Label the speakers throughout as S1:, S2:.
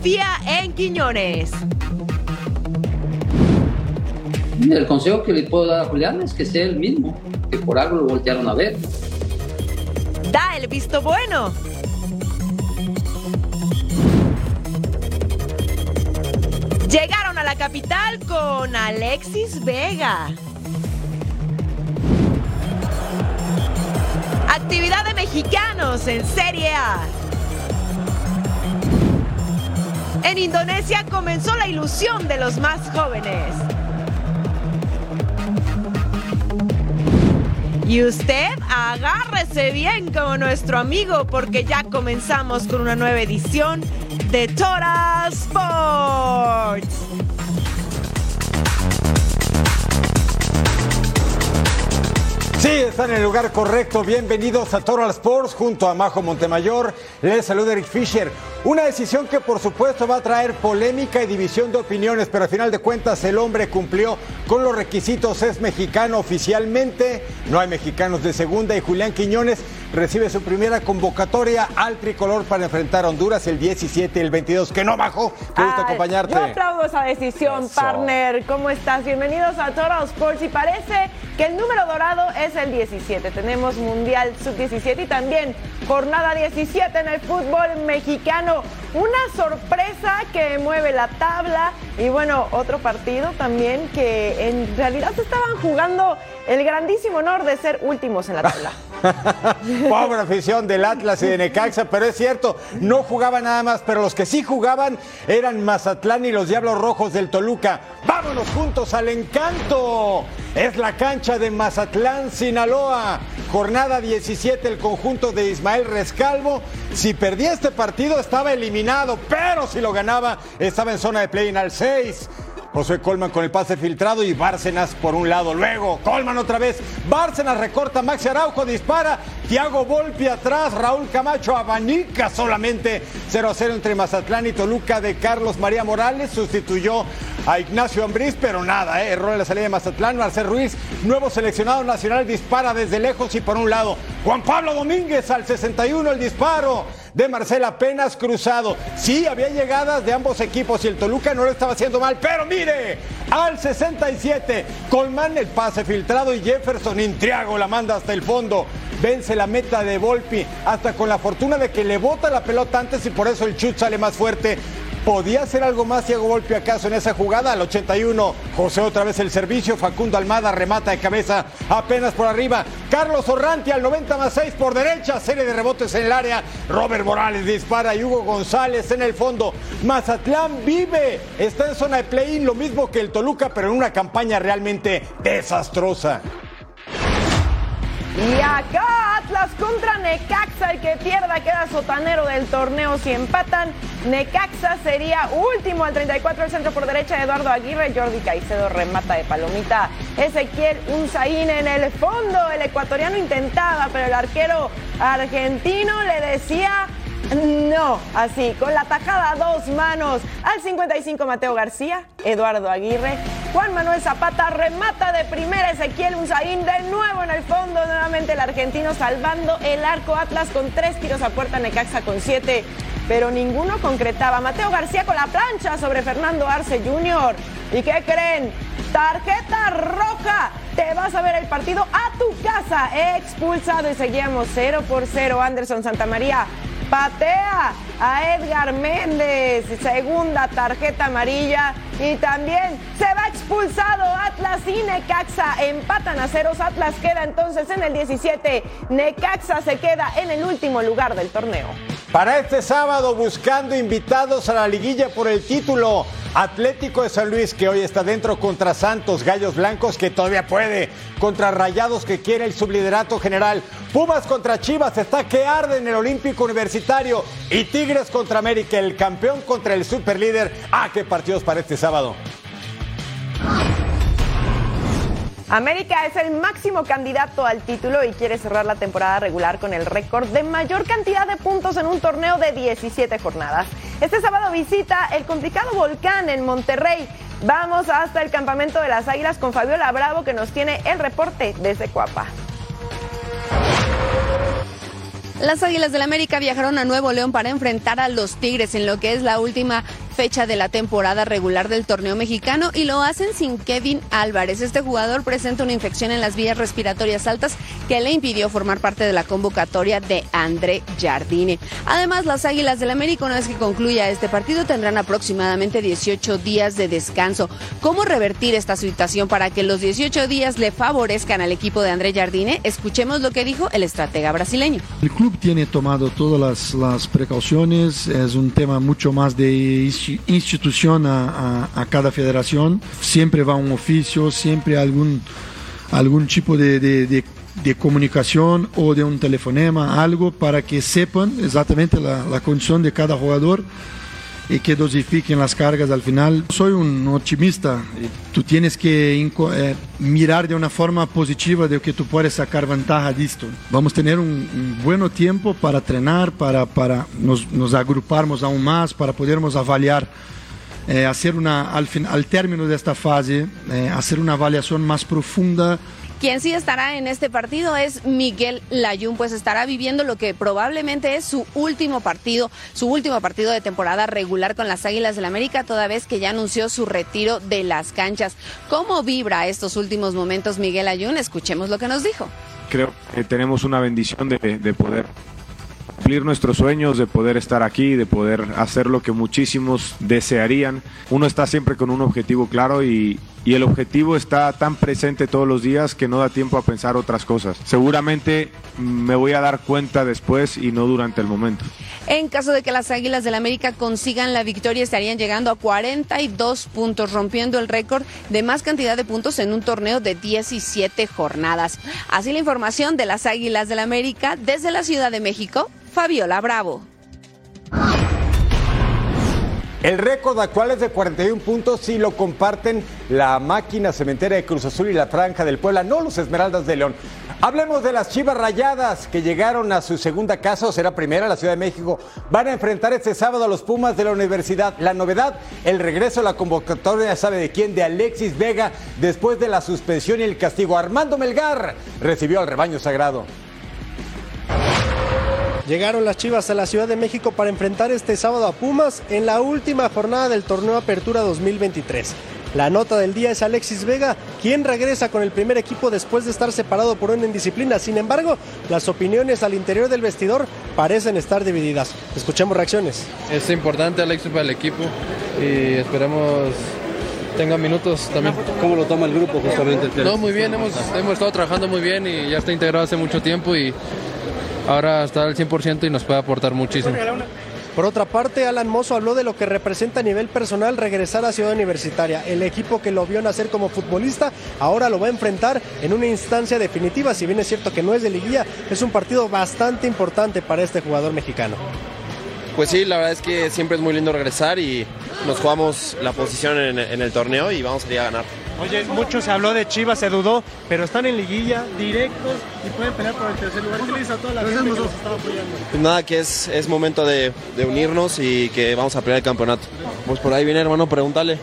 S1: Confía en Quiñones.
S2: El consejo que le puedo dar a Julián es que sea el mismo, que por algo lo voltearon a ver.
S1: Da el visto bueno. Llegaron a la capital con Alexis Vega. Actividad de mexicanos en Serie A. En Indonesia comenzó la ilusión de los más jóvenes. Y usted agárrese bien como nuestro amigo porque ya comenzamos con una nueva edición de Total Sports.
S3: Sí, están en el lugar correcto. Bienvenidos a Total Sports junto a Majo Montemayor. Les saluda Eric Fisher. Una decisión que por supuesto va a traer polémica y división de opiniones, pero al final de cuentas el hombre cumplió con los requisitos, es mexicano oficialmente, no hay mexicanos de segunda y Julián Quiñones recibe su primera convocatoria al tricolor para enfrentar a Honduras el 17 y el 22. Que no bajó, qué gusto
S1: Ay,
S3: acompañarte.
S1: Yo aplaudo esa decisión,
S3: Eso.
S1: partner. ¿Cómo estás? Bienvenidos a Total Sports. Y parece que el número dorado es el 17. Tenemos Mundial Sub-17 y también jornada 17 en el fútbol mexicano. Una sorpresa que mueve la tabla. Y bueno, otro partido también que en realidad se estaban jugando el grandísimo honor de ser últimos en la tabla.
S3: Pobre afición del Atlas y de Necaxa, pero es cierto, no jugaban nada más, pero los que sí jugaban eran Mazatlán y los Diablos Rojos del Toluca. Vámonos juntos al encanto. Es la cancha de Mazatlán, Sinaloa. Jornada 17, el conjunto de Ismael Rescalvo. Si perdía este partido estaba eliminado, pero si lo ganaba estaba en zona de play-in al 6. José Colman con el pase filtrado y Bárcenas por un lado. Luego, Colman otra vez. Bárcenas recorta, Maxi Araujo dispara. Tiago Volpi atrás. Raúl Camacho abanica solamente 0 a 0 entre Mazatlán y Toluca de Carlos María Morales. Sustituyó a Ignacio Ambriz, pero nada, ¿eh? error en la salida de Mazatlán. Marcel Ruiz, nuevo seleccionado nacional, dispara desde lejos y por un lado. Juan Pablo Domínguez al 61 el disparo de Marcel apenas cruzado. Sí, había llegadas de ambos equipos y el Toluca no lo estaba haciendo mal, pero mire, al 67, Colman el pase filtrado y Jefferson Intriago la manda hasta el fondo. Vence la meta de Volpi, hasta con la fortuna de que le bota la pelota antes y por eso el chut sale más fuerte. ¿Podía hacer algo más Thiago Volpi acaso en esa jugada? Al 81, José otra vez el servicio, Facundo Almada remata de cabeza apenas por arriba. Carlos Orranti al 90 más 6 por derecha, serie de rebotes en el área. Robert Morales dispara y Hugo González en el fondo. Mazatlán vive, está en zona de play-in, lo mismo que el Toluca, pero en una campaña realmente desastrosa.
S1: Y acá Atlas contra Necaxa, el que pierda queda sotanero del torneo si empatan. Necaxa sería último al 34 el centro por derecha Eduardo Aguirre, Jordi Caicedo remata de palomita. Ezequiel Unzaín en el fondo, el ecuatoriano intentaba, pero el arquero argentino le decía no, así, con la tajada a dos manos. Al 55 Mateo García, Eduardo Aguirre, Juan Manuel Zapata remata de primera Ezequiel Unzaín de nuevo en el fondo, nuevamente el argentino salvando el arco Atlas con tres tiros a puerta, Necaxa con siete, pero ninguno concretaba. Mateo García con la plancha sobre Fernando Arce Jr. ¿Y qué creen? Tarjeta roja. Te vas a ver el partido a tu casa. Expulsado y seguíamos 0 por 0. Anderson Santamaría patea a Edgar Méndez, segunda tarjeta amarilla. Y también se va expulsado Atlas y Necaxa. Empatan a ceros, Atlas queda entonces en el 17, Necaxa se queda en el último lugar del torneo.
S3: Para este sábado buscando invitados a la liguilla por el título, Atlético de San Luis que hoy está dentro contra Santos, Gallos Blancos que todavía puede, contra Rayados que quiere el subliderato general, Pumas contra Chivas está que arde en el Olímpico Universitario y Tigres contra América, el campeón contra el superlíder. Ah, qué partidos para este sábado.
S1: América es el máximo candidato al título y quiere cerrar la temporada regular con el récord de mayor cantidad de puntos en un torneo de 17 jornadas. Este sábado visita el complicado volcán en Monterrey. Vamos hasta el campamento de las Águilas con Fabiola Bravo que nos tiene el reporte desde Cuapa.
S4: Las Águilas del América viajaron a Nuevo León para enfrentar a los Tigres en lo que es la última fecha de la temporada regular del torneo mexicano y lo hacen sin Kevin Álvarez. Este jugador presenta una infección en las vías respiratorias altas que le impidió formar parte de la convocatoria de André Jardine. Además, las Águilas del América, una vez que concluya este partido, tendrán aproximadamente 18 días de descanso. ¿Cómo revertir esta situación para que los 18 días le favorezcan al equipo de André Jardine? Escuchemos lo que dijo el estratega brasileño.
S5: El club tiene tomado todas las, las precauciones, es un tema mucho más de institución a, cada federación. Siempre va un oficio, siempre algún, algún tipo de, comunicación o de un telefonema, algo para que sepan exactamente la condición de cada jugador y que dosifiquen las cargas al final. Soy un optimista. Tú tienes que eh, mirar de una forma positiva de que tú puedes sacar ventaja de esto. Vamos a tener un, un buen tiempo para entrenar, para, para nos, nos agruparmos aún más, para podermos avaliar. Eh, hacer una, al, fin, al término de esta fase, eh, hacer una avaliación más profunda
S4: quien sí estará en este partido es Miguel Layún, pues estará viviendo lo que probablemente es su último partido, su último partido de temporada regular con las Águilas del América, toda vez que ya anunció su retiro de las canchas. ¿Cómo vibra estos últimos momentos Miguel Ayun? Escuchemos lo que nos dijo.
S6: Creo que tenemos una bendición de, de poder cumplir nuestros sueños, de poder estar aquí, de poder hacer lo que muchísimos desearían. Uno está siempre con un objetivo claro y, y el objetivo está tan presente todos los días que no da tiempo a pensar otras cosas. Seguramente me voy a dar cuenta después y no durante el momento.
S4: En caso de que las Águilas del América consigan la victoria, estarían llegando a 42 puntos, rompiendo el récord de más cantidad de puntos en un torneo de 17 jornadas. Así la información de las Águilas del América desde la Ciudad de México, Fabiola Bravo.
S3: El récord actual es de 41 puntos si lo comparten la máquina cementera de Cruz Azul y la Franja del Puebla, no los Esmeraldas de León. Hablemos de las Chivas Rayadas que llegaron a su segunda casa o será primera la Ciudad de México. Van a enfrentar este sábado a los Pumas de la Universidad. La novedad, el regreso a la convocatoria, sabe de quién, de Alexis Vega después de la suspensión y el castigo. Armando Melgar recibió al rebaño sagrado.
S7: Llegaron las Chivas a la Ciudad de México para enfrentar este sábado a Pumas en la última jornada del torneo Apertura 2023. La nota del día es Alexis Vega, quien regresa con el primer equipo después de estar separado por una indisciplina. Sin embargo, las opiniones al interior del vestidor parecen estar divididas. Escuchemos reacciones.
S8: Es importante Alexis para el equipo y esperemos tenga minutos también.
S9: ¿Cómo lo toma el grupo justamente?
S8: No, muy bien, hemos, hemos estado trabajando muy bien y ya está integrado hace mucho tiempo y ahora está al 100% y nos puede aportar muchísimo.
S7: Por otra parte, Alan Mozo habló de lo que representa a nivel personal regresar a Ciudad Universitaria. El equipo que lo vio nacer como futbolista ahora lo va a enfrentar en una instancia definitiva. Si bien es cierto que no es de liguilla, es un partido bastante importante para este jugador mexicano.
S10: Pues sí, la verdad es que siempre es muy lindo regresar y nos jugamos la posición en, en el torneo y vamos a ir a ganar.
S7: Oye, mucho se habló de Chivas, se dudó, pero están en liguilla, directos y pueden pelear por el tercer lugar. ¿Qué le a toda la gente que los está apoyando?
S10: Pues nada, que es, es momento de, de, unirnos y que vamos a pelear el campeonato. Pues por ahí viene, hermano, pregúntale.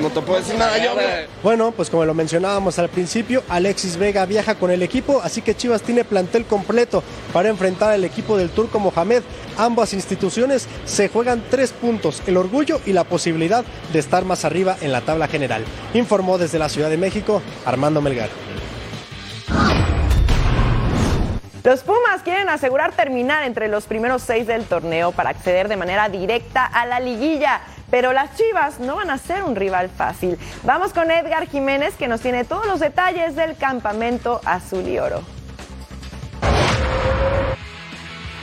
S10: No te puedo decir nada yo.
S7: Bueno, pues como lo mencionábamos al principio, Alexis Vega viaja con el equipo, así que Chivas tiene plantel completo para enfrentar al equipo del Turco Mohamed. Ambas instituciones se juegan tres puntos, el orgullo y la posibilidad de estar más arriba en la tabla general. Informó desde la Ciudad de México Armando Melgar.
S1: Los Pumas quieren asegurar terminar entre los primeros seis del torneo para acceder de manera directa a la liguilla. Pero las Chivas no van a ser un rival fácil. Vamos con Edgar Jiménez que nos tiene todos los detalles del campamento azul y oro.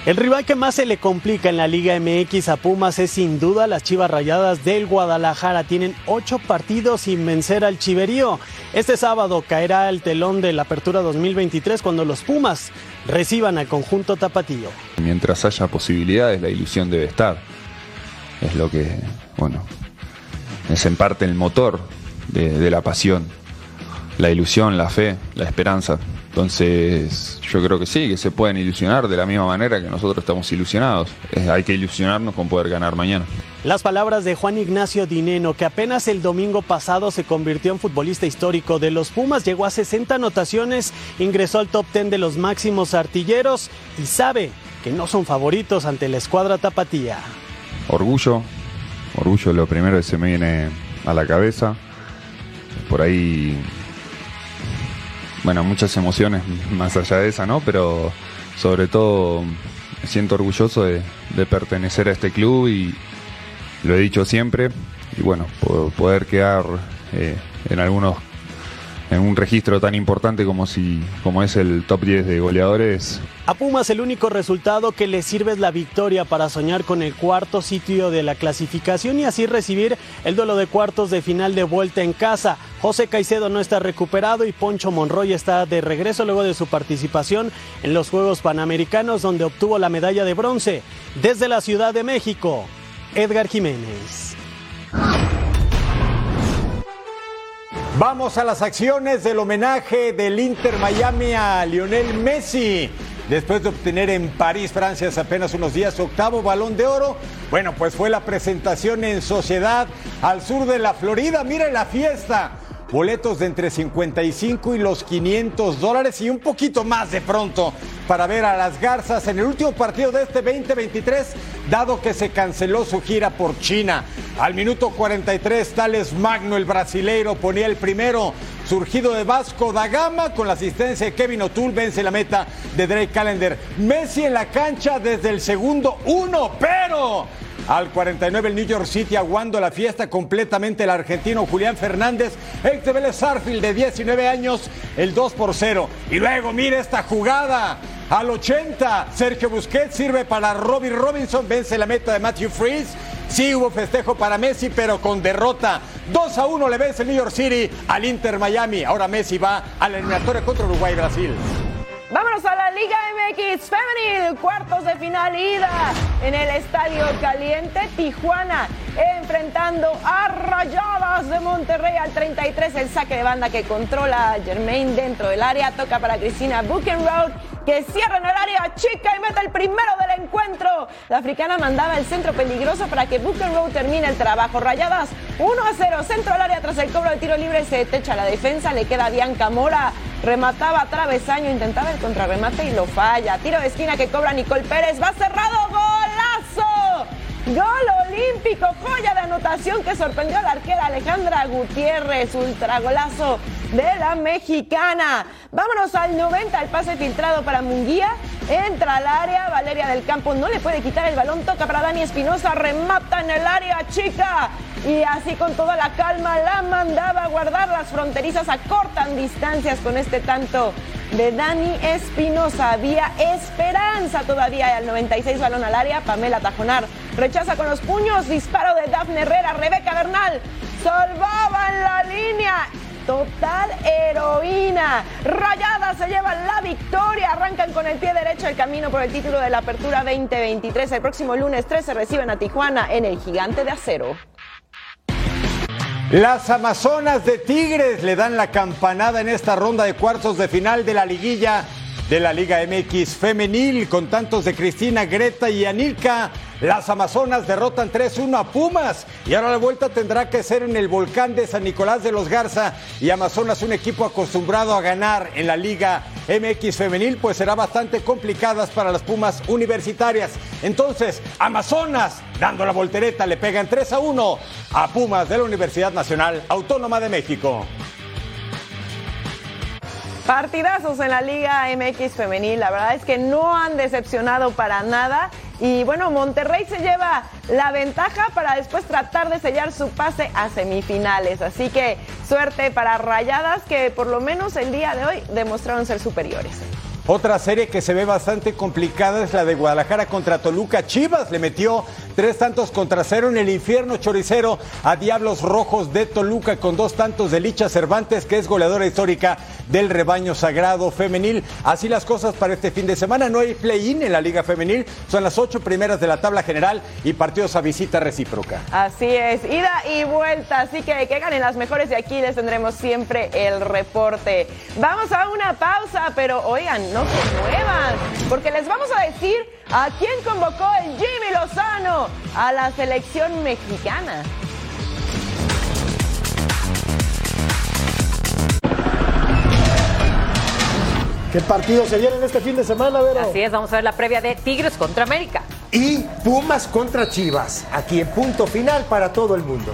S11: El rival que más se le complica en la Liga MX a Pumas es sin duda las Chivas Rayadas del Guadalajara. Tienen ocho partidos sin vencer al Chiverío. Este sábado caerá el telón de la Apertura 2023 cuando los Pumas reciban al conjunto tapatío.
S12: Mientras haya posibilidades, la ilusión debe estar. Es lo que, bueno, es en parte el motor de, de la pasión. La ilusión, la fe, la esperanza. Entonces, yo creo que sí, que se pueden ilusionar de la misma manera que nosotros estamos ilusionados. Hay que ilusionarnos con poder ganar mañana.
S11: Las palabras de Juan Ignacio Dineno, que apenas el domingo pasado se convirtió en futbolista histórico de los Pumas, llegó a 60 anotaciones, ingresó al top 10 de los máximos artilleros y sabe que no son favoritos ante la escuadra tapatía.
S12: Orgullo, orgullo lo primero que se me viene a la cabeza. Por ahí bueno, muchas emociones más allá de esa, ¿no? Pero sobre todo me siento orgulloso de, de pertenecer a este club y lo he dicho siempre. Y bueno, poder quedar eh, en algunos un registro tan importante como si como es el top 10 de goleadores.
S11: A Pumas el único resultado que le sirve es la victoria para soñar con el cuarto sitio de la clasificación y así recibir el duelo de cuartos de final de vuelta en casa. José Caicedo no está recuperado y Poncho Monroy está de regreso luego de su participación en los Juegos Panamericanos donde obtuvo la medalla de bronce. Desde la Ciudad de México, Edgar Jiménez.
S3: Vamos a las acciones del homenaje del Inter Miami a Lionel Messi. Después de obtener en París, Francia, hace apenas unos días su octavo balón de oro, bueno, pues fue la presentación en Sociedad al sur de la Florida. Miren la fiesta boletos de entre 55 y los 500 dólares y un poquito más de pronto para ver a las Garzas en el último partido de este 2023, dado que se canceló su gira por China. Al minuto 43, Tales Magno, el brasileiro, ponía el primero, surgido de Vasco da Gama, con la asistencia de Kevin O'Toole, vence la meta de Drake Callender. Messi en la cancha desde el segundo uno, pero al 49 el New York City aguando la fiesta completamente el argentino Julián Fernández, ex Vélez Sarfield de 19 años, el 2 por 0. Y luego mire esta jugada. Al 80, Sergio Busquets sirve para Robbie Robinson, vence la meta de Matthew Freeze. Sí hubo festejo para Messi, pero con derrota. 2 a 1 le vence New York City al Inter Miami. Ahora Messi va a la contra Uruguay y Brasil.
S1: Vámonos a la Liga MX Femenil, cuartos de final ida en el Estadio Caliente Tijuana, enfrentando a Rayadas de Monterrey al 33, el saque de banda que controla Germain dentro del área, toca para Cristina Buchenroth que cierra en el área chica y mete el primero del encuentro. La africana mandaba el centro peligroso para que Buchenroth termine el trabajo. Rayadas 1 a 0, centro al área tras el cobro de tiro libre, se techa la defensa, le queda Bianca Mora remataba travesaño, intentaba el contrarremate y lo falla. Tiro de esquina que cobra Nicole Pérez, va cerrado, golazo. Gol olímpico, joya de anotación que sorprendió a la arquera Alejandra Gutiérrez, ultragolazo de la mexicana. Vámonos al 90, el pase filtrado para Munguía. Entra al área, Valeria del Campo no le puede quitar el balón, toca para Dani Espinosa, remata en el área chica. Y así con toda la calma la mandaba a guardar. Las fronterizas acortan distancias con este tanto de Dani Espinosa. Había esperanza todavía al 96 balón al área. Pamela Tajonar rechaza con los puños. Disparo de Dafne Herrera. Rebeca Bernal salvaban la línea total heroína. Rayadas se llevan la victoria. Arrancan con el pie derecho el camino por el título de la Apertura 2023. El próximo lunes 13 reciben a Tijuana en el Gigante de Acero.
S3: Las Amazonas de Tigres le dan la campanada en esta ronda de cuartos de final de la liguilla de la Liga MX femenil con tantos de Cristina, Greta y Anilka. Las Amazonas derrotan 3-1 a Pumas y ahora la vuelta tendrá que ser en el volcán de San Nicolás de los Garza y Amazonas un equipo acostumbrado a ganar en la Liga MX femenil pues será bastante complicadas para las Pumas universitarias. Entonces, Amazonas dando la voltereta le pegan 3 a 1 a Pumas de la Universidad Nacional Autónoma de México.
S1: Partidazos en la Liga MX femenil, la verdad es que no han decepcionado para nada y bueno, Monterrey se lleva la ventaja para después tratar de sellar su pase a semifinales. Así que suerte para Rayadas que por lo menos el día de hoy demostraron ser superiores.
S3: Otra serie que se ve bastante complicada es la de Guadalajara contra Toluca. Chivas le metió tres tantos contra cero en el infierno choricero a Diablos Rojos de Toluca con dos tantos de Licha Cervantes, que es goleadora histórica del rebaño sagrado femenil. Así las cosas para este fin de semana. No hay play-in en la Liga Femenil. Son las ocho primeras de la tabla general y partidos a visita recíproca.
S1: Así es, ida y vuelta. Así que que ganen las mejores y aquí les tendremos siempre el reporte. Vamos a una pausa, pero oigan, no se muevan, porque les vamos a decir a quién convocó el Jimmy Lozano a la selección mexicana.
S7: ¿Qué partidos se vienen este fin de semana, Vero?
S13: Así es, vamos a ver la previa de Tigres contra América.
S14: Y Pumas contra Chivas, aquí en punto final para todo el mundo.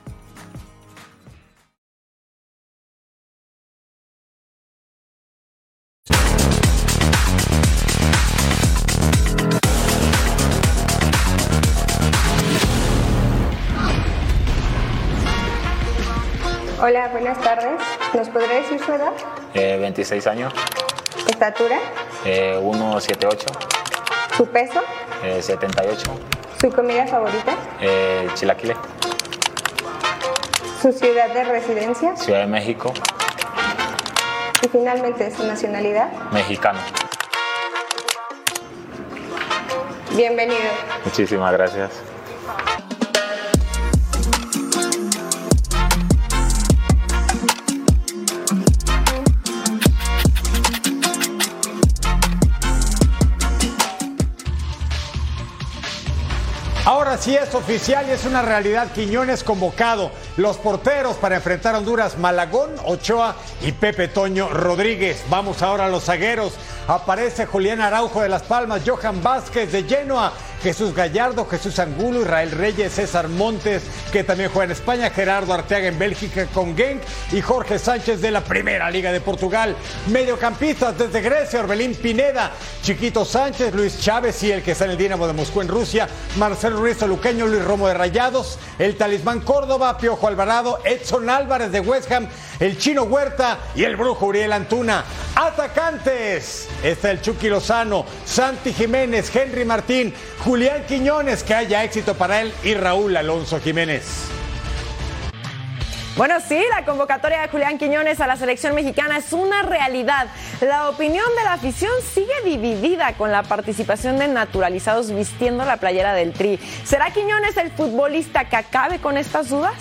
S15: Hola, buenas tardes. ¿Nos podría decir su edad?
S16: Eh, 26 años,
S15: ¿Estatura?
S16: eh, 178,
S15: ¿Su peso?
S16: eh, 78,
S15: ¿Su comida favorita?
S16: eh, chilaquiles,
S15: ¿Su ciudad de residencia?
S16: Ciudad de México,
S15: Y finalmente su nacionalidad.
S16: mexicano.
S15: Bienvenido.
S16: Muchísimas gracias.
S3: Ahora sí es oficial y es una realidad. Quiñones convocado. Los porteros para enfrentar a Honduras, Malagón, Ochoa y Pepe Toño Rodríguez. Vamos ahora a los zagueros. Aparece Julián Araujo de Las Palmas, Johan Vázquez de Genoa, Jesús Gallardo, Jesús Angulo, Israel Reyes, César Montes, que también juega en España, Gerardo Arteaga en Bélgica con Genk y Jorge Sánchez de la Primera Liga de Portugal. Mediocampistas desde Grecia, Orbelín Pineda, Chiquito Sánchez, Luis Chávez y el que está en el Dinamo de Moscú en Rusia, Marcelo Ruiz Luqueño, Luis Romo de Rayados, el Talismán Córdoba, Piojo Alvarado, Edson Álvarez de West Ham, el Chino Huerta y el Brujo Uriel Antuna. Atacantes, está el Chucky Lozano, Santi Jiménez, Henry Martín, Julián Quiñones, que haya éxito para él, y Raúl Alonso Jiménez.
S1: Bueno, sí, la convocatoria de Julián Quiñones a la selección mexicana es una realidad. La opinión de la afición sigue dividida con la participación de naturalizados vistiendo la playera del Tri. ¿Será Quiñones el futbolista que acabe con estas dudas?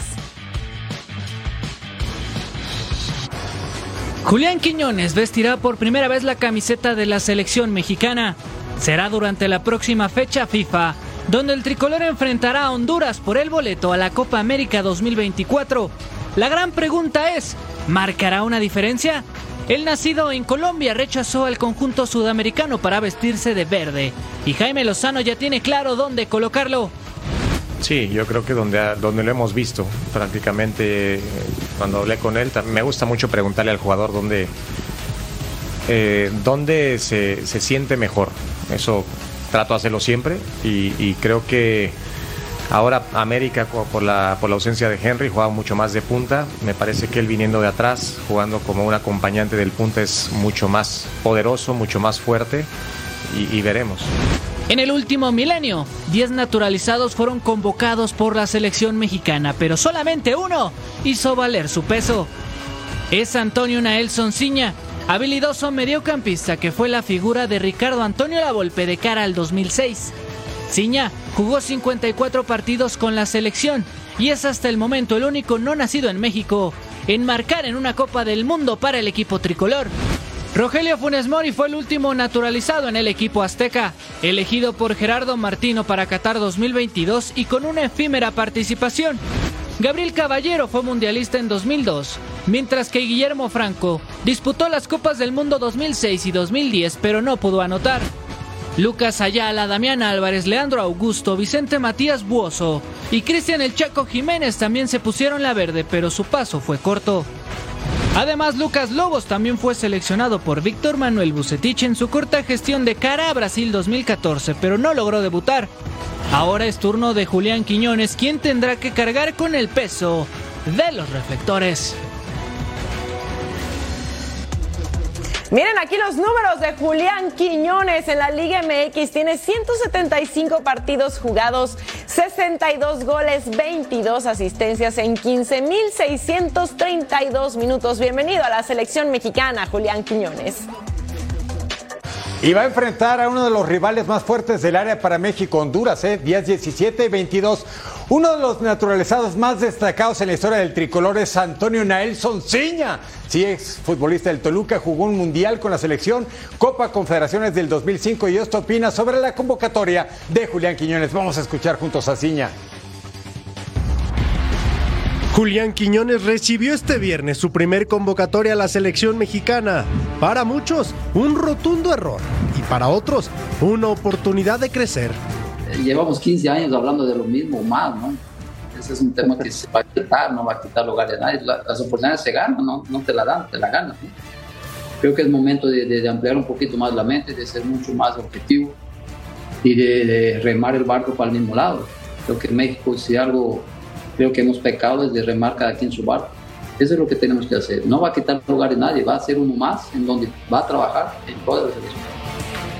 S17: Julián Quiñones vestirá por primera vez la camiseta de la selección mexicana. Será durante la próxima fecha FIFA, donde el tricolor enfrentará a Honduras por el boleto a la Copa América 2024. La gran pregunta es, ¿marcará una diferencia? El nacido en Colombia rechazó al conjunto sudamericano para vestirse de verde y Jaime Lozano ya tiene claro dónde colocarlo.
S18: Sí, yo creo que donde, donde lo hemos visto prácticamente cuando hablé con él, me gusta mucho preguntarle al jugador dónde, eh, dónde se, se siente mejor. Eso trato de hacerlo siempre y, creo que ahora América por la, por la ausencia de Henry juega mucho más de punta. Me parece que él viniendo de atrás, jugando como un acompañante del punta es mucho más poderoso, mucho más fuerte y- y veremos.
S17: En el último milenio, 10 naturalizados fueron convocados por la selección mexicana, pero solamente uno hizo valer su peso. Es Antonio Naelson Ciña, habilidoso mediocampista que fue la figura de Ricardo Antonio Lavolpe de cara al 2006. Ciña jugó 54 partidos con la selección y es hasta el momento el único no nacido en México en marcar en una Copa del Mundo para el equipo tricolor. Rogelio Funes Mori fue el último naturalizado en el equipo azteca, elegido por Gerardo Martino para Qatar 2022 y con una efímera participación. Gabriel Caballero fue mundialista en 2002, mientras que Guillermo Franco disputó las Copas del Mundo 2006 y 2010, pero no pudo anotar. Lucas Ayala, Damián Álvarez, Leandro Augusto, Vicente Matías Buoso y Cristian El Chaco Jiménez también se pusieron la verde, pero su paso fue corto. Además, Lucas Lobos también fue seleccionado por Víctor Manuel Bucetich en su corta gestión de cara a Brasil 2014, pero no logró debutar. Ahora es turno de Julián Quiñones, quien tendrá que cargar con el peso de los reflectores.
S1: Miren aquí los números de Julián Quiñones en la Liga MX. Tiene 175 partidos jugados, 62 goles, 22 asistencias en 15.632 minutos. Bienvenido a la selección mexicana, Julián Quiñones.
S3: Y va a enfrentar a uno de los rivales más fuertes del área para México, Honduras, ¿eh? 10, 17 y 22. Uno de los naturalizados más destacados en la historia del tricolor es Antonio Naelson Ciña. Sí, es futbolista del Toluca, jugó un mundial con la selección, Copa Confederaciones del 2005 y esto opina sobre la convocatoria de Julián Quiñones. Vamos a escuchar juntos a Ciña.
S7: Julián Quiñones recibió este viernes su primer convocatoria a la selección mexicana. Para muchos, un rotundo error y para otros, una oportunidad de crecer.
S2: Llevamos 15 años hablando de lo mismo, más, ¿no? Ese es un tema que se va a quitar, no va a quitar lugar de nadie. Las oportunidades se ganan, no, no te la dan, te la ganas. ¿no? Creo que es momento de, de, de, ampliar un poquito más la mente, de ser mucho más objetivo y de, de remar el barco para el mismo lado. Creo que México, si algo creo que hemos pecado desde remar cada quien su barco. Eso es lo que tenemos que hacer. No va a quitar lugar de nadie, va a ser uno más en donde va a trabajar en toda la selección.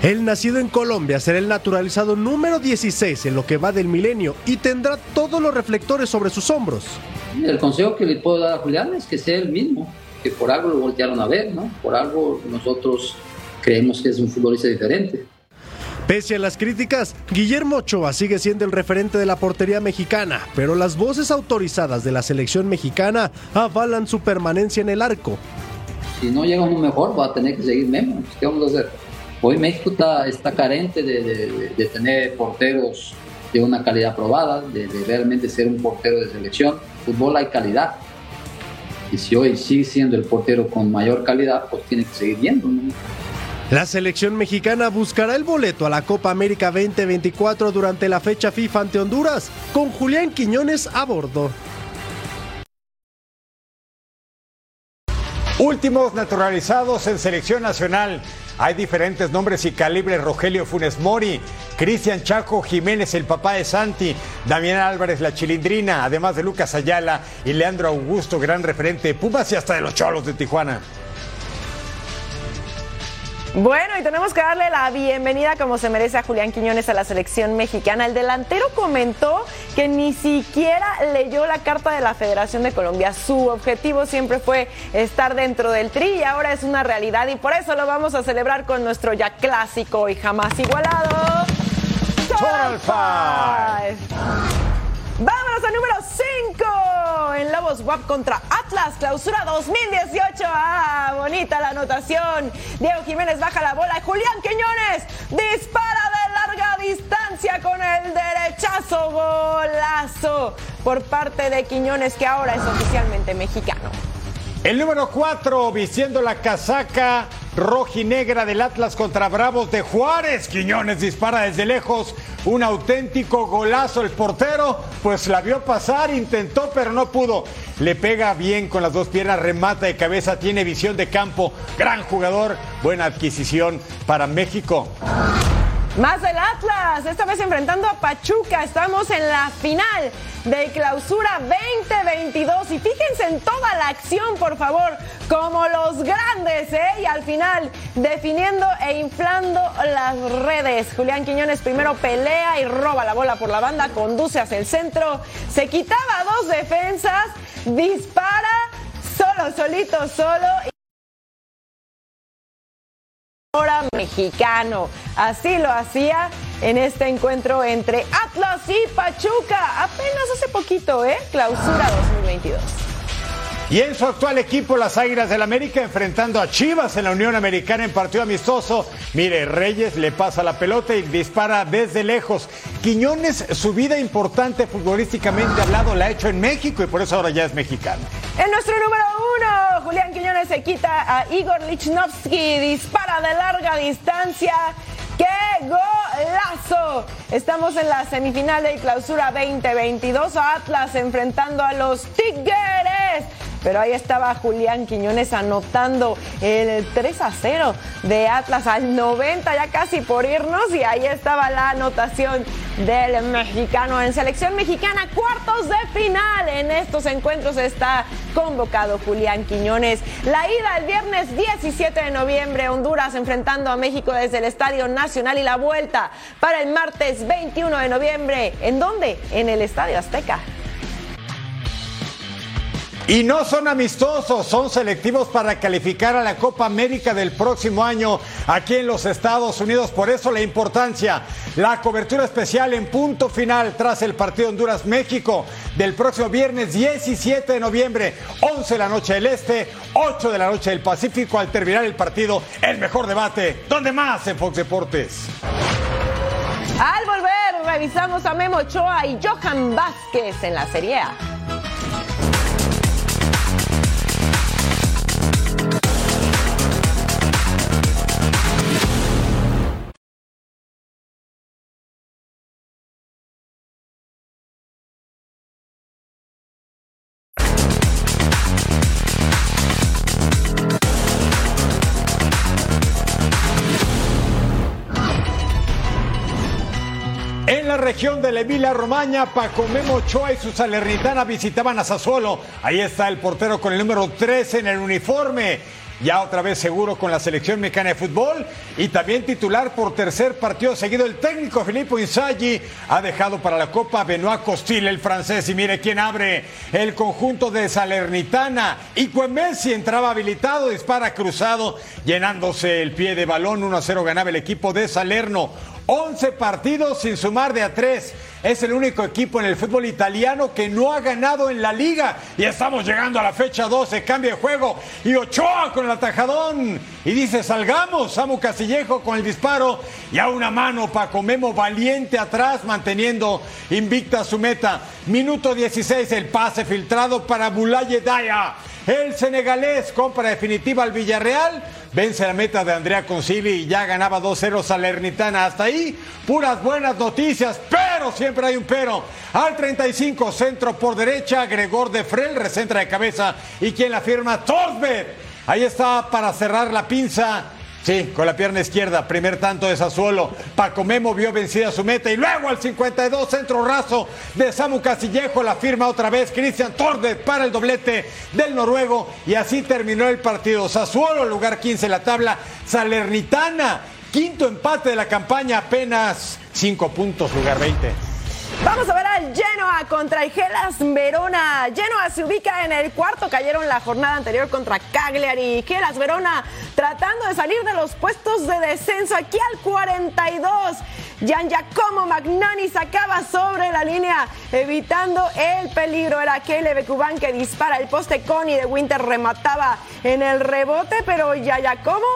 S7: El nacido en Colombia será el naturalizado número 16 en lo que va del milenio y tendrá todos los reflectores sobre sus hombros.
S2: El consejo que le puedo dar a Julián es que sea el mismo, que por algo lo voltearon a ver, ¿no? Por algo nosotros creemos que es un futbolista diferente.
S7: Pese a las críticas, Guillermo Ochoa sigue siendo el referente de la portería mexicana, pero las voces autorizadas de la selección mexicana avalan su permanencia en el arco.
S2: Si no llega uno mejor, va a tener que seguir Memo. ¿Qué vamos a hacer? Hoy México está, carente de, tener porteros de una calidad probada, de, realmente ser un portero de selección. Fútbol hay calidad. Y si hoy sigue siendo el portero con mayor calidad, pues tiene que seguir viendo. ¿no?
S7: La selección mexicana buscará el boleto a la Copa América 2024 durante la fecha FIFA ante Honduras, con Julián Quiñones a bordo.
S3: Últimos naturalizados en selección nacional. Hay diferentes nombres y calibres. Rogelio Funes Mori, Cristian Chaco Jiménez, el papá de Santi, Damián Álvarez, la chilindrina, además de Lucas Ayala y Leandro Augusto, gran referente de Pumas y hasta de los Cholos de Tijuana.
S1: Bueno, y tenemos que darle la bienvenida como se merece a Julián Quiñones a la selección mexicana. El delantero comentó que ni siquiera leyó la carta de la Federación de Colombia. Su objetivo siempre fue estar dentro del tri y ahora es una realidad y por eso lo vamos a celebrar con nuestro ya clásico y jamás igualado. Total Five. Vámonos al número 5 en Lobos WAP contra Atlas, clausura 2018. Ah, bonita la anotación. Diego Jiménez baja la bola Julián Quiñones dispara de larga distancia con el derechazo. Golazo por parte de Quiñones, que ahora es oficialmente mexicano.
S3: El número 4, vistiendo la casaca rojinegra del Atlas contra Bravos de Juárez. Quiñones dispara desde lejos. Un auténtico golazo. El portero, pues la vio pasar, intentó, pero no pudo. Le pega bien con las dos piernas, remata de cabeza, tiene visión de campo. Gran jugador, buena adquisición para México.
S1: Más del Atlas, esta vez enfrentando a Pachuca. Estamos en la final de clausura 2022. Y fíjense en toda la acción, por favor, como los grandes, ¿eh? Y al final, definiendo e inflando las redes. Julián Quiñones primero pelea y roba la bola por la banda, conduce hacia el centro, se quitaba dos defensas, dispara solo, solito, solo. Mexicano. Así lo hacía en este encuentro entre Atlas y Pachuca. Apenas hace poquito, ¿eh? Clausura 2022.
S3: Y en su actual equipo, las Águilas del América, enfrentando a Chivas en la Unión Americana en partido amistoso. Mire, Reyes le pasa la pelota y dispara desde lejos. Quiñones, su vida importante futbolísticamente hablado, la ha hecho en México y por eso ahora ya es mexicano.
S1: En nuestro número uno, Julián Quiñones se quita a Igor Lichnowsky, dispara de larga distancia. ¡Qué golazo! Estamos en la semifinal de clausura 2022. Atlas enfrentando a los Tigres. Pero ahí estaba Julián Quiñones anotando el 3 a 0 de Atlas al 90, ya casi por irnos. Y ahí estaba la anotación del mexicano en selección mexicana, cuartos de final. En estos encuentros está convocado Julián Quiñones. La ida el viernes 17 de noviembre, Honduras enfrentando a México desde el Estadio Nacional y la vuelta para el martes 21 de noviembre. ¿En dónde? En el Estadio Azteca.
S3: Y no son amistosos, son selectivos para calificar a la Copa América del próximo año aquí en los Estados Unidos. Por eso la importancia, la cobertura especial en punto final tras el partido Honduras-México del próximo viernes 17 de noviembre, 11 de la noche del Este, 8 de la noche del Pacífico. Al terminar el partido, el mejor debate. ¿Dónde más en Fox Deportes?
S1: Al volver, revisamos a Memo Ochoa y Johan Vázquez en la Serie A.
S3: región de la Emilia Romagna, Paco Memo Ochoa y su Salernitana visitaban a Sassuolo. Ahí está el portero con el número 13 en el uniforme. Ya otra vez seguro con la selección mexicana de fútbol y también titular por tercer partido seguido. El técnico Filippo Inzaghi ha dejado para la Copa Benoit Costil, el francés. Y mire quién abre el conjunto de Salernitana. Y entraba habilitado, dispara cruzado, llenándose el pie de balón. 1 a 0 ganaba el equipo de Salerno. 11 partidos sin sumar de a 3. Es el único equipo en el fútbol italiano que no ha ganado en la liga. Y estamos llegando a la fecha 12, cambio de juego. Y Ochoa con el atajadón. Y dice, salgamos. Samu Casillejo con el disparo. Y a una mano Paco Memo valiente atrás, manteniendo invicta su meta. Minuto 16, el pase filtrado para Bulaye Daya. El senegalés compra definitiva al Villarreal. Vence la meta de Andrea Concili y ya ganaba 2-0 Salernitana. Hasta ahí, puras buenas noticias, pero siempre hay un pero. Al 35, centro por derecha, Gregor de Frel, recentra de cabeza. ¿Y quien la firma? Torsberg. Ahí está para cerrar la pinza. Sí, con la pierna izquierda, primer tanto de Sassuolo. Paco Memo vio vencida su meta y luego al 52, centro raso de Samu Casillejo, la firma otra vez Cristian Tordes para el doblete del noruego y así terminó el partido. Sassuolo, lugar 15 en la tabla, Salernitana, quinto empate de la campaña, apenas 5 puntos, lugar 20.
S1: Vamos a ver al Genoa contra el Gelas Verona. Genoa se ubica en el cuarto, cayeron la jornada anterior contra Cagliari. Gelas Verona tratando de salir de los puestos de descenso aquí al 42. Gian Giacomo Magnani sacaba sobre la línea, evitando el peligro. Era Kelly Cubán que dispara el poste. Connie de Winter remataba en el rebote, pero ya Giacomo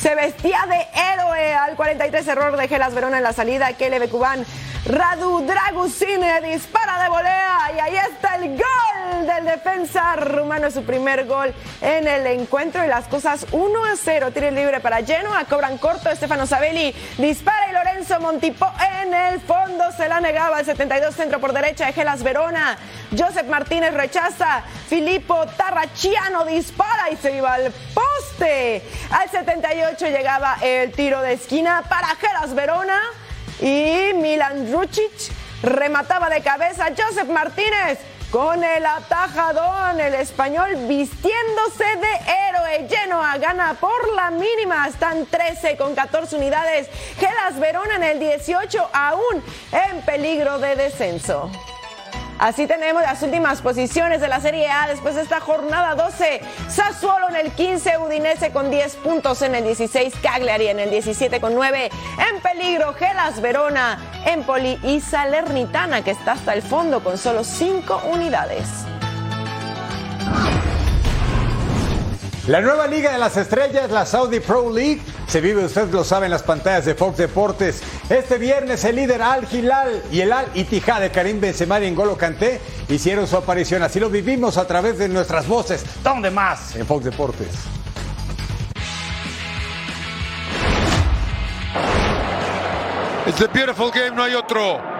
S1: se vestía de héroe al 43 error de Gelas Verona en la salida. Kelly Cubán Radu Dragusine dispara de volea y ahí está el gol del defensa rumano, su primer gol en el encuentro y las cosas 1 a 0. Tiro libre para Genoa, cobran corto, Estefano Sabelli dispara y Lorenzo Montipó en el fondo se la negaba el 72 centro por derecha de Gelas Verona. Joseph Martínez rechaza, Filippo Tarrachiano dispara y se iba al poste. Al 78 llegaba el tiro de esquina para Gelas Verona. Y Milan Rucic remataba de cabeza Joseph Martínez con el atajadón, el español vistiéndose de héroe. Genoa gana por la mínima, están 13 con 14 unidades. Gelas Verona en el 18 aún en peligro de descenso. Así tenemos las últimas posiciones de la Serie A después de esta jornada 12. Sassuolo en el 15, Udinese con 10 puntos en el 16, Cagliari en el 17 con 9. En peligro, Gelas Verona, Empoli y Salernitana que está hasta el fondo con solo 5 unidades.
S3: La nueva Liga de las Estrellas, la Saudi Pro League, se vive, usted lo sabe, en las pantallas de Fox Deportes. Este viernes el líder Al Hilal y el Al Ittihad de Karim Benzema y N'Golo Kanté hicieron su aparición. Así lo vivimos a través de nuestras voces. ¿Dónde más? En Fox Deportes.
S19: It's a beautiful game, no hay otro.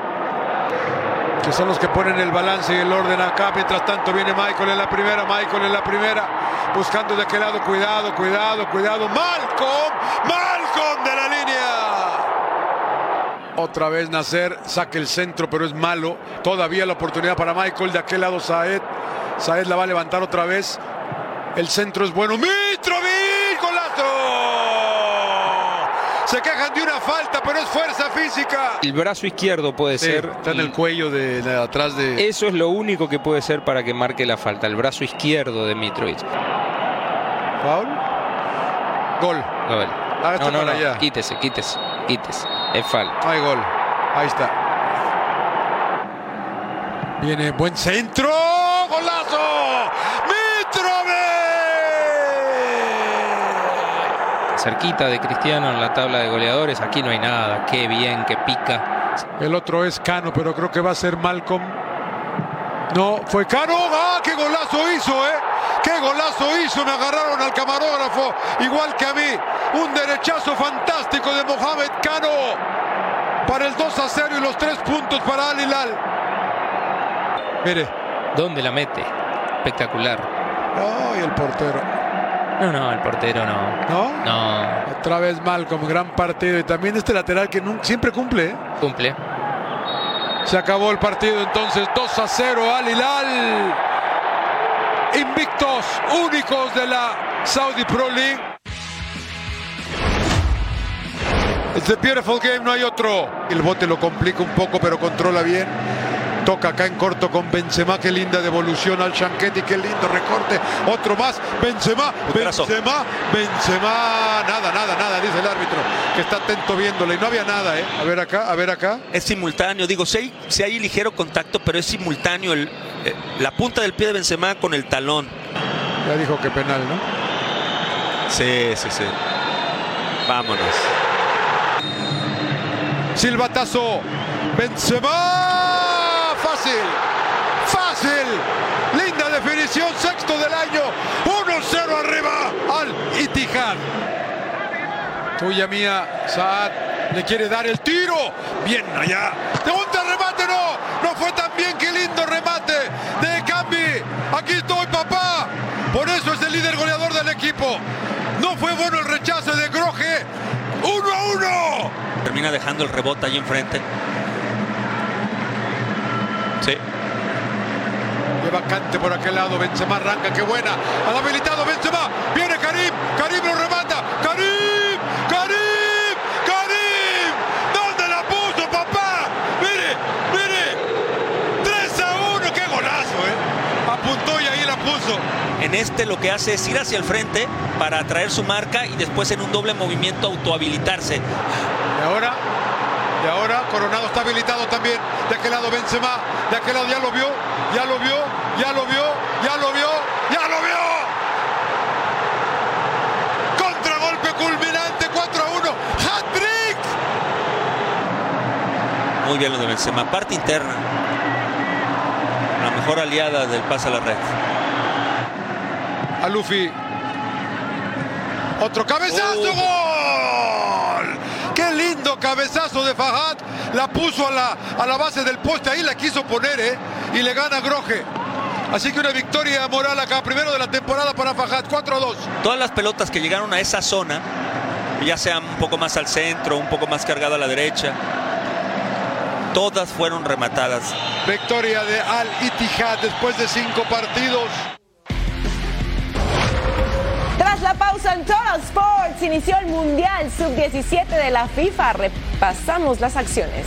S19: Que son los que ponen el balance y el orden acá. Mientras tanto viene Michael en la primera, Michael en la primera. Buscando de aquel lado, cuidado, cuidado, cuidado. Malcolm, Malcolm de la línea. Otra vez Nacer, saca el centro, pero es malo. Todavía la oportunidad para Michael. De aquel lado Saed. Saed la va a levantar otra vez. El centro es bueno. Mitrovic, golazo. Se quejan de una falta, pero es fuerza física.
S20: El brazo izquierdo puede
S19: Sí,
S20: ser.
S19: está en el cuello de, de atrás de.
S20: Eso es lo único que puede ser para que marque la falta, el brazo izquierdo de Mitrovic.
S19: ¿Foul? Gol.
S20: Gol.
S19: Hágase
S20: No, no, no,
S19: allá.
S20: quítese, quítese, quítese. Es falta.
S19: No hay gol. Ahí está. Viene buen centro. ¡Golazo! ¡Mitrovic!
S20: Cerquita de Cristiano en la tabla de goleadores. Aquí no hay nada. Qué bien, qué pica.
S19: El otro es Cano, pero creo que va a ser Malcolm. No, fue Cano. ¡Ah, qué golazo hizo, eh! ¡Qué golazo hizo! Me agarraron al camarógrafo, igual que a mí. Un derechazo fantástico de Mohamed Cano para el 2 a 0 y los tres puntos para Al Hilal. Mire.
S20: ¿Dónde la mete? Espectacular.
S19: ¡Ay, el portero!
S20: No, no, el portero no.
S19: ¿No?
S20: No.
S19: Otra vez Malcolm, gran partido. Y también este lateral que nun- siempre cumple, ¿eh?
S20: Cumple.
S19: Se acabó el partido entonces 2 a 0 Al Hilal. Invictos únicos de la Saudi Pro League. It's a beautiful game, no hay otro. El bote lo complica un poco, pero controla bien. Toca acá en corto con Benzema, qué linda devolución al Chanquetti, qué lindo recorte. Otro más, Benzema, Benzema, Benzema. Nada, nada, nada, dice el árbitro, que está atento viéndole. Y no había nada, ¿eh? A ver acá, a ver acá.
S21: Es simultáneo, digo, si hay, si hay ligero contacto, pero es simultáneo el, eh, la punta del pie de Benzema con el talón.
S19: Ya dijo que penal, ¿no?
S21: Sí, sí, sí. Vámonos.
S19: Silbatazo. Benzema. Fácil. Fácil. Linda definición. Sexto del año. 1-0 arriba al Itihad. Tuya mía. Saad le quiere dar el tiro. Bien allá. Segundo remate. No. No fue tan bien. Qué lindo remate de Cambi. Aquí estoy, papá. Por eso es el líder goleador del equipo. No fue bueno el rechazo de Groje. 1 a 1.
S21: Termina dejando el rebote ahí enfrente.
S19: Lleva Cante por aquel lado, Benzema arranca, qué buena. Al habilitado Benzema, viene Karim, Karim lo remata. Karim, Karim, Karim. ¿Dónde la puso, papá? Mire, mire. 3 a 1, qué golazo, ¿eh? Apuntó y ahí la puso.
S21: En este lo que hace es ir hacia el frente para atraer su marca y después en un doble movimiento autohabilitarse.
S19: Y ahora, y ahora Coronado está habilitado también. De aquel lado Benzema, de aquel lado ya lo vio, ya lo vio, ya lo vio, ya lo vio, ya lo vio. Contragolpe culminante 4 a 1. Hat-trick.
S21: Muy bien lo de Benzema. Parte interna. La mejor aliada del pase a la red.
S19: A Luffy. Otro cabezazo, gol. Qué lindo cabezazo de Fajat. La puso a la, a la base del poste. Ahí la quiso poner, ¿eh? Y le gana Groje. Así que una victoria moral acá. Primero de la temporada para Fajat. 4 a 2.
S21: Todas las pelotas que llegaron a esa zona, ya sean un poco más al centro, un poco más cargada a la derecha, todas fueron rematadas.
S19: Victoria de Al Ittihad después de cinco partidos.
S1: Tras la pausa en Total Sports inició el Mundial Sub-17 de la FIFA. Repasamos las acciones.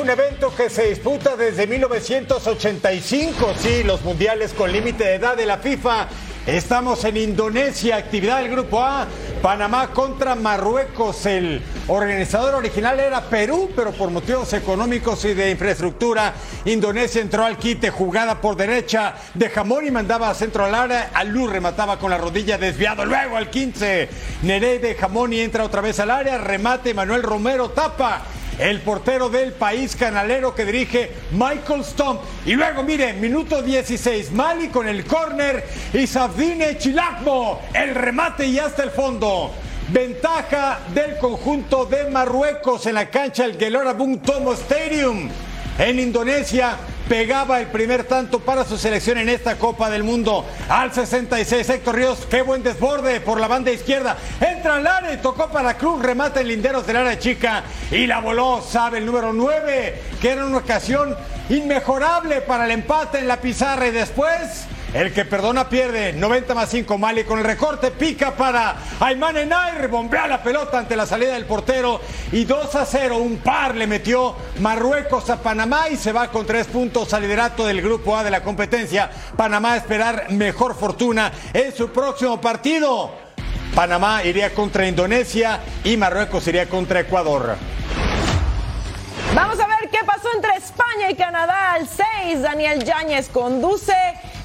S3: Un evento que se disputa desde 1985, sí, los mundiales con límite de edad de la FIFA. Estamos en Indonesia, actividad del Grupo A, Panamá contra Marruecos. El organizador original era Perú, pero por motivos económicos y de infraestructura, Indonesia entró al quite, jugada por derecha de Jamón y mandaba a centro al área. Alú remataba con la rodilla desviado, luego al 15. Neré de Jamón y entra otra vez al área, remate, Manuel Romero tapa el portero del país canalero que dirige Michael Stump. Y luego, mire, minuto 16, Mali con el córner y Safdine Chilakmo, el remate y hasta el fondo. Ventaja del conjunto de Marruecos en la cancha el Gelora Bung Tomo Stadium. En Indonesia pegaba el primer tanto para su selección en esta Copa del Mundo. Al 66, Héctor Ríos, qué buen desborde por la banda izquierda. Entra al área y tocó para Cruz, remata en linderos del área chica y la voló, sabe, el número 9, que era una ocasión inmejorable para el empate en la pizarra y después... El que perdona pierde. 90 más 5. Mali con el recorte. Pica para Ayman Enair. Bombea la pelota ante la salida del portero. Y 2 a 0. Un par le metió Marruecos a Panamá y se va con tres puntos al liderato del grupo A de la competencia. Panamá a esperar mejor fortuna en su próximo partido. Panamá iría contra Indonesia y Marruecos iría contra Ecuador.
S1: Vamos a ver qué pasó entre España y Canadá al 6. Daniel Yáñez conduce.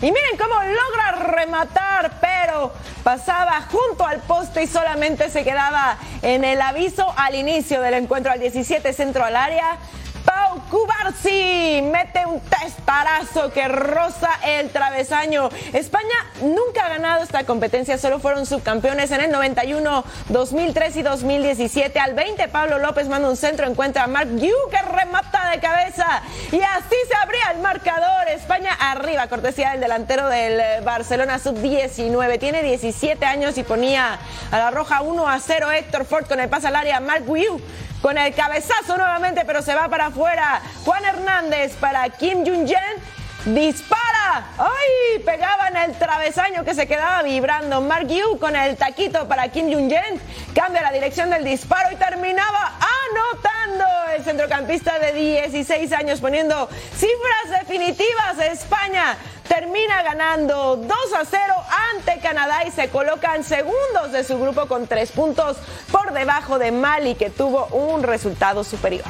S1: Y miren cómo logra rematar, pero pasaba junto al poste y solamente se quedaba en el aviso al inicio del encuentro al 17 centro al área. Pau Cubarsi mete un testarazo que roza el travesaño. España nunca ha ganado esta competencia, solo fueron subcampeones en el 91, 2003 y 2017. Al 20, Pablo López manda un centro, encuentra a Mark Yu que remata de cabeza y así se abría el marcador. España arriba, cortesía del delantero del Barcelona sub-19. Tiene 17 años y ponía a la roja 1 a 0 Héctor Ford con el pase al área. Mark Yu con el cabezazo nuevamente, pero se va para afuera. Juan Hernández para Kim Jung-jen. Dispara. ¡Ay! Pegaba en el travesaño que se quedaba vibrando. Mark Yu con el taquito para Kim Jung-jen. Cambia la dirección del disparo y terminaba anotando el centrocampista de 16 años, poniendo cifras definitivas. España termina ganando 2 a 0 ante Canadá y se colocan segundos de su grupo con tres puntos por debajo de Mali, que tuvo un resultado superior.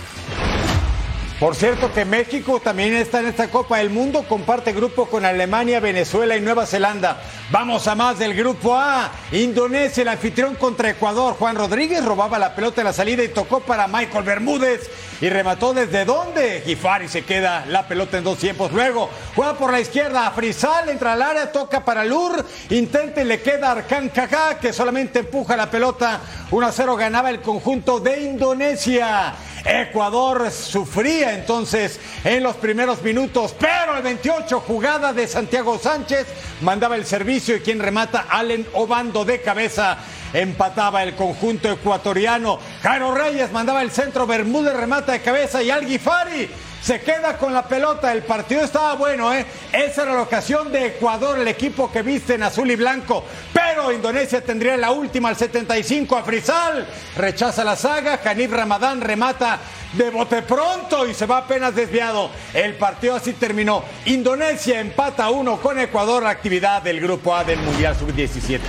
S3: Por cierto que México también está en esta Copa del Mundo, comparte grupo con Alemania, Venezuela y Nueva Zelanda. Vamos a más del grupo A. Indonesia, el anfitrión contra Ecuador. Juan Rodríguez robaba la pelota en la salida y tocó para Michael Bermúdez y remató desde dónde. Gifari se queda la pelota en dos tiempos. Luego juega por la izquierda a Frisal, entra al área, toca para Lur, intenta y le queda a Arkan Kaká que solamente empuja la pelota. 1 a 0 ganaba el conjunto de Indonesia. Ecuador sufría entonces en los primeros minutos, pero el 28 jugada de Santiago Sánchez mandaba el servicio y quien remata Allen Obando de cabeza empataba el conjunto ecuatoriano. Jairo Reyes mandaba el centro, Bermúdez remata de cabeza y Alguifari se queda con la pelota. El partido estaba bueno, ¿eh? Esa era la ocasión de Ecuador, el equipo que viste en azul y blanco. Pero Indonesia tendría la última al 75 a Frisal. Rechaza la saga. Hanif Ramadán remata de bote pronto y se va apenas desviado. El partido así terminó. Indonesia empata uno con Ecuador, actividad del grupo A del Mundial Sub-17.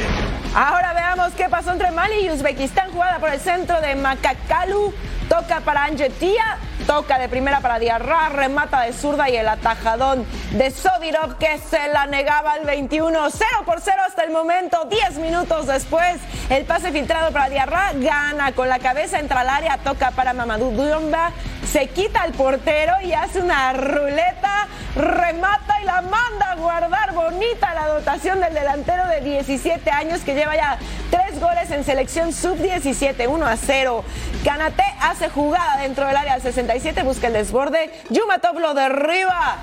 S1: Ahora veamos qué pasó entre Mali y Uzbekistán, jugada por el centro de Macacalú. Toca para Angetia, toca de primera para Diarra, remata de zurda y el atajadón de Sodirov que se la negaba al 21. 0 por 0 hasta el momento, 10 minutos después. El pase filtrado para Diarra gana con la cabeza, entra al área, toca para Mamadou Dumba, se quita el portero y hace una ruleta, remata y la manda a guardar. Bonita la dotación del delantero de 17 años que lleva ya tres goles en selección sub-17, 1 a 0. Canate hace jugada dentro del área al 67, busca el desborde. Yumatov lo derriba.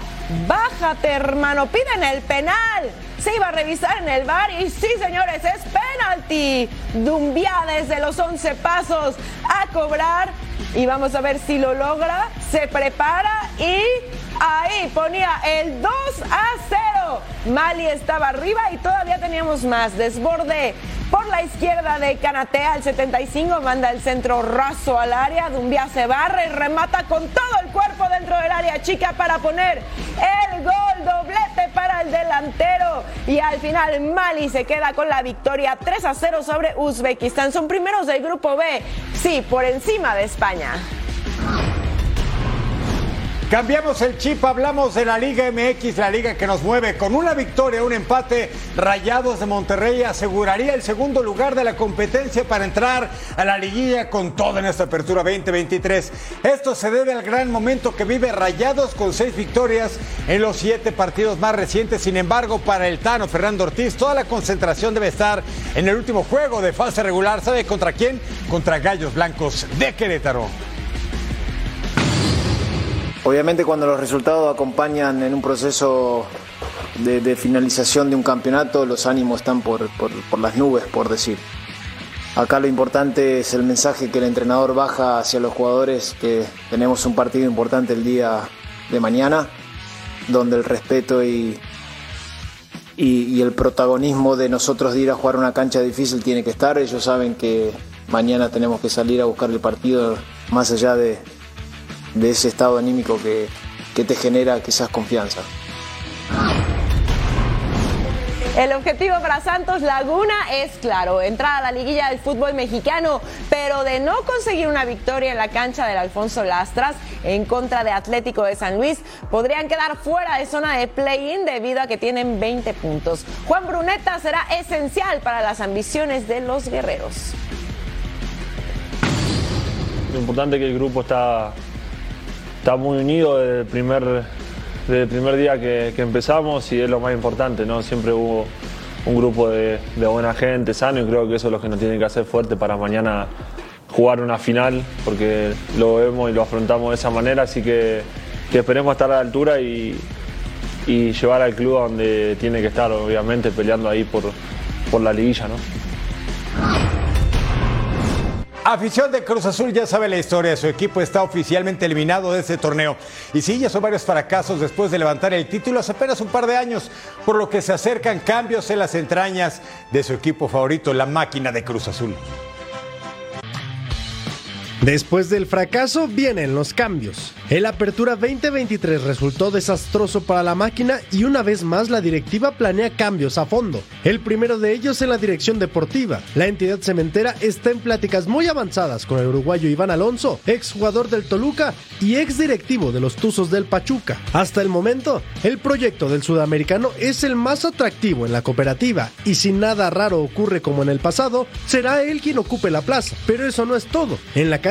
S1: Bájate, hermano, piden el penal. Se iba a revisar en el bar y sí, señores, es penalti. Dumbia desde los 11 pasos a cobrar y vamos a ver si lo logra. Se prepara y ahí ponía el 2 a 0. Mali estaba arriba y todavía teníamos más. Desborde por la izquierda de Canate al 75, manda el centro raso al área. Dumbia se barre y remata con todo el cuerpo dentro del área chica para poner el gol doblete para el delantero. Y al final Mali se queda con la victoria 3 a 0 sobre Uzbekistán. Son primeros del grupo B, sí, por encima de España.
S3: Cambiamos el chip, hablamos de la Liga MX, la liga que nos mueve. Con una victoria, un empate, Rayados de Monterrey aseguraría el segundo lugar de la competencia para entrar a la liguilla con todo en esta apertura 2023. Esto se debe al gran momento que vive Rayados con seis victorias en los siete partidos más recientes. Sin embargo, para el Tano Fernando Ortiz, toda la concentración debe estar en el último juego de fase regular. ¿Sabe contra quién? Contra Gallos Blancos de Querétaro.
S22: Obviamente cuando los resultados acompañan en un proceso de, finalización de un campeonato, los ánimos están por, por, por, las nubes, por decir. Acá lo importante es el mensaje que el entrenador baja hacia los jugadores, que tenemos un partido importante el día de mañana, donde el respeto y, y, y el protagonismo de nosotros de ir a jugar una cancha difícil tiene que estar. Ellos saben que mañana tenemos que salir a buscar el partido más allá de, de ese estado anímico que, que te genera quizás confianza.
S1: El objetivo para Santos Laguna es claro, entrar a la liguilla del fútbol mexicano, pero de no conseguir una victoria en la cancha del Alfonso Lastras en contra de Atlético de San Luis, podrían quedar fuera de zona de play-in debido a que tienen 20 puntos. Juan Bruneta será esencial para las ambiciones de los guerreros.
S23: Lo importante es que el grupo está, está muy unido desde el primer, desde primer día que, que, empezamos y es lo más importante, ¿no? Siempre hubo un grupo de, de, buena gente, sano y creo que eso es lo que nos tiene que hacer fuerte para mañana jugar una final, porque lo vemos y lo afrontamos de esa manera, así que, que esperemos estar a la altura y, y, llevar al club a donde tiene que estar, obviamente, peleando ahí por, por la liguilla, ¿no?
S3: Afición de Cruz Azul ya sabe la historia, su equipo está oficialmente eliminado de este torneo. Y sí, ya son varios fracasos después de levantar el título hace apenas un par de años, por lo que se acercan cambios en las entrañas de su equipo favorito, la máquina de Cruz Azul.
S7: Después del fracaso vienen los cambios. El Apertura 2023 resultó desastroso para la máquina y una vez más la directiva planea cambios a fondo. El primero de ellos en la dirección deportiva. La entidad cementera está en pláticas muy avanzadas con el uruguayo Iván Alonso, exjugador del Toluca y ex directivo de los Tuzos del Pachuca. Hasta el momento, el proyecto del sudamericano es el más atractivo en la cooperativa y si nada raro ocurre como en el pasado, será él quien ocupe la plaza. Pero eso no es todo. En la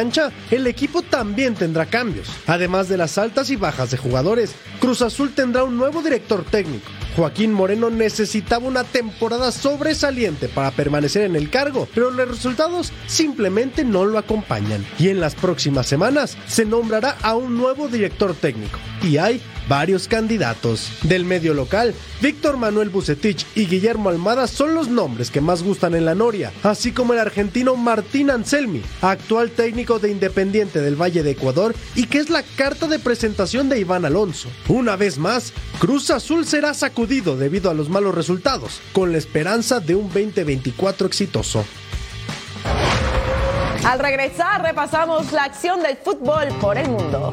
S7: el equipo también tendrá cambios. Además de las altas y bajas de jugadores, Cruz Azul tendrá un nuevo director técnico. Joaquín Moreno necesitaba una temporada sobresaliente para permanecer en el cargo, pero los resultados simplemente no lo acompañan. Y en las próximas semanas se nombrará a un nuevo director técnico. Y hay varios candidatos. Del medio local, Víctor Manuel Bucetich y Guillermo Almada son los nombres que más gustan en la Noria, así como el argentino Martín Anselmi, actual técnico de Independiente del Valle de Ecuador y que es la carta de presentación de Iván Alonso. Una vez más, Cruz Azul será sacudido debido a los malos resultados, con la esperanza de un 2024 exitoso.
S1: Al regresar repasamos la acción del fútbol por el mundo.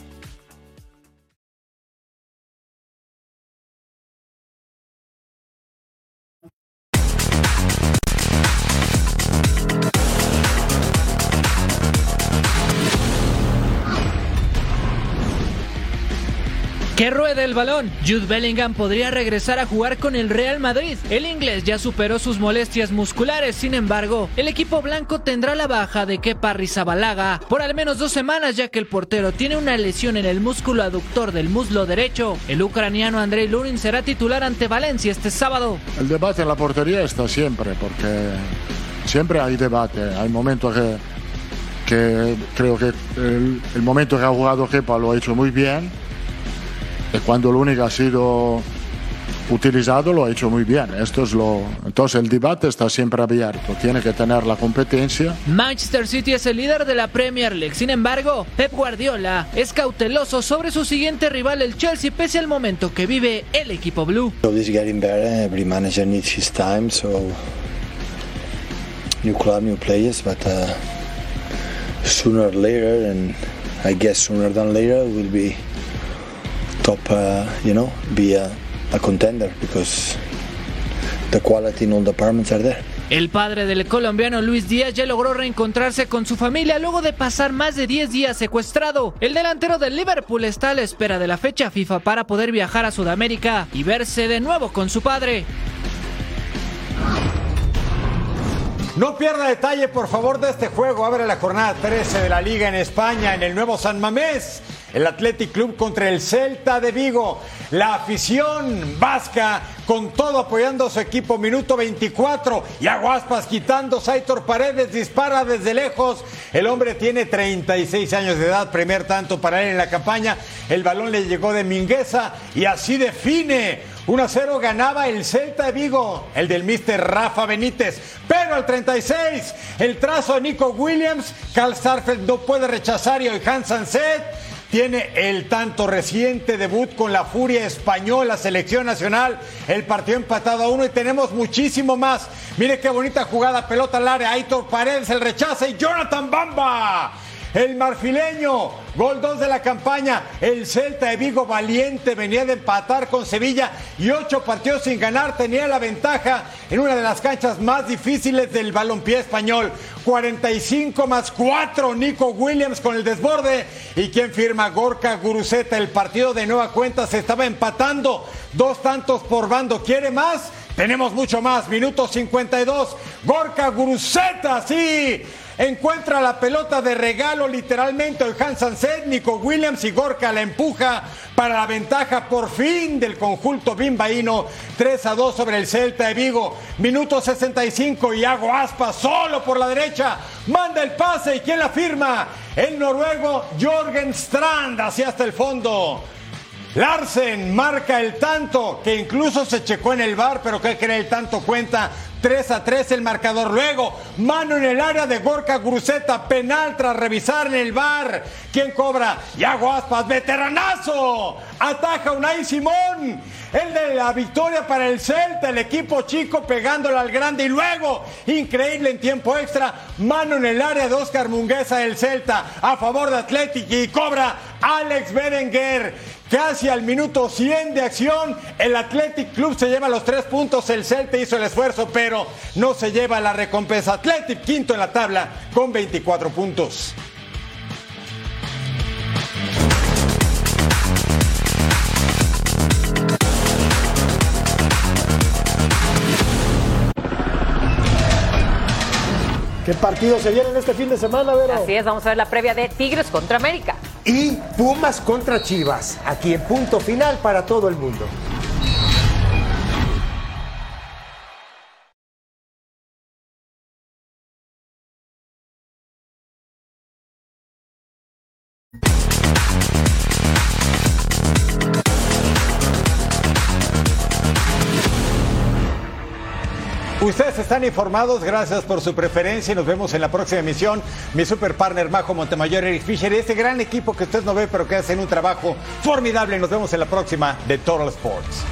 S17: Que ruede el balón. Jude Bellingham podría regresar a jugar con el Real Madrid. El inglés ya superó sus molestias musculares, sin embargo, el equipo blanco tendrá la baja de Kepa Rizabalaga por al menos dos semanas ya que el portero tiene una lesión en el músculo aductor del muslo derecho. El ucraniano Andrei Lunin será titular ante Valencia este sábado.
S24: El debate en la portería está siempre, porque siempre hay debate. Hay momentos que, que creo que el, el momento que ha jugado Kepa lo ha hecho muy bien y cuando Lunin ha sido utilizado lo ha hecho muy bien. Esto es lo, entonces el debate está siempre abierto, tiene que tener la competencia.
S17: Manchester City es el líder de la Premier League. Sin embargo, Pep Guardiola es cauteloso sobre su siguiente rival, el Chelsea, pese al momento que vive el equipo blue.
S25: So this is getting better. Every manager needs his time. So new club, new players, but uh, sooner or later, and I guess sooner than later, will be top. Uh, you know, be a, contender because the quality in all departments are there.
S17: El padre del colombiano Luis Díaz ya logró reencontrarse con su familia luego de pasar más de 10 días secuestrado. El delantero del Liverpool está a la espera de la fecha FIFA para poder viajar a Sudamérica y verse de nuevo con su padre.
S3: No pierda detalle, por favor, de este juego. Abre la jornada 13 de la Liga en España, en el nuevo San Mamés. El Athletic Club contra el Celta de Vigo. La afición vasca con todo apoyando a su equipo. Minuto 24. Y Aguaspas quitando. Saitor Paredes dispara desde lejos. El hombre tiene 36 años de edad. Primer tanto para él en la campaña. El balón le llegó de Mingueza y así define. 1 a 0 ganaba el Celta de Vigo, el del mister Rafa Benítez. Pero al 36, el trazo de Nico Williams, Carl Starfeld no puede rechazar y Hans Sanset tiene el tanto reciente debut con la Furia Española, selección nacional, el partido empatado a uno y tenemos muchísimo más. Mire qué bonita jugada, pelota al área, Aitor Paredes el rechaza y Jonathan Bamba. El marfileño, gol 2 de la campaña. El Celta de Vigo valiente venía de empatar con Sevilla y ocho partidos sin ganar. Tenía la ventaja en una de las canchas más difíciles del balompié español. 45 más 4. Nico Williams con el desborde. ¿Y quien firma? Gorka Guruceta. El partido de nueva cuenta se estaba empatando. Dos tantos por bando. ¿Quiere más? Tenemos mucho más. Minuto 52. Gorka Guruceta, sí. Encuentra la pelota de regalo literalmente el Hans Sanset, Nico Williams y Gorka la empuja para la ventaja por fin del conjunto bimbaíno 3 a 2 sobre el Celta de Vigo. Minuto 65 y Hago Aspa solo por la derecha. Manda el pase y ¿quién la firma? El noruego Jorgen Strand hacia hasta el fondo. Larsen marca el tanto, que incluso se checó en el bar, pero que cree el tanto cuenta 3 a 3 el marcador. Luego, mano en el área de Gorka Gruceta, penal tras revisar en el bar. ¿Quién cobra? Yago Aspas, veteranazo. Ataja Unai Simón. El de la victoria para el Celta, el equipo chico pegándole al grande. Y luego, increíble en tiempo extra, mano en el área de Oscar Mungueza del Celta a favor de Athletic y cobra Alex Berenguer. Casi al minuto 100 de acción, el Athletic Club se lleva los tres puntos. El Celta hizo el esfuerzo, pero no se lleva la recompensa. Athletic quinto en la tabla con 24 puntos.
S14: ¿Qué partidos se vienen este fin de semana, Vero?
S13: Así es, vamos a ver la previa de Tigres contra América.
S14: Y Pumas contra Chivas, aquí en punto final para todo el mundo.
S3: Están informados, gracias por su preferencia y nos vemos en la próxima emisión. Mi super partner Majo Montemayor, Eric Fisher este gran equipo que usted no ve pero que hacen un trabajo formidable. Nos vemos en la próxima de Total Sports.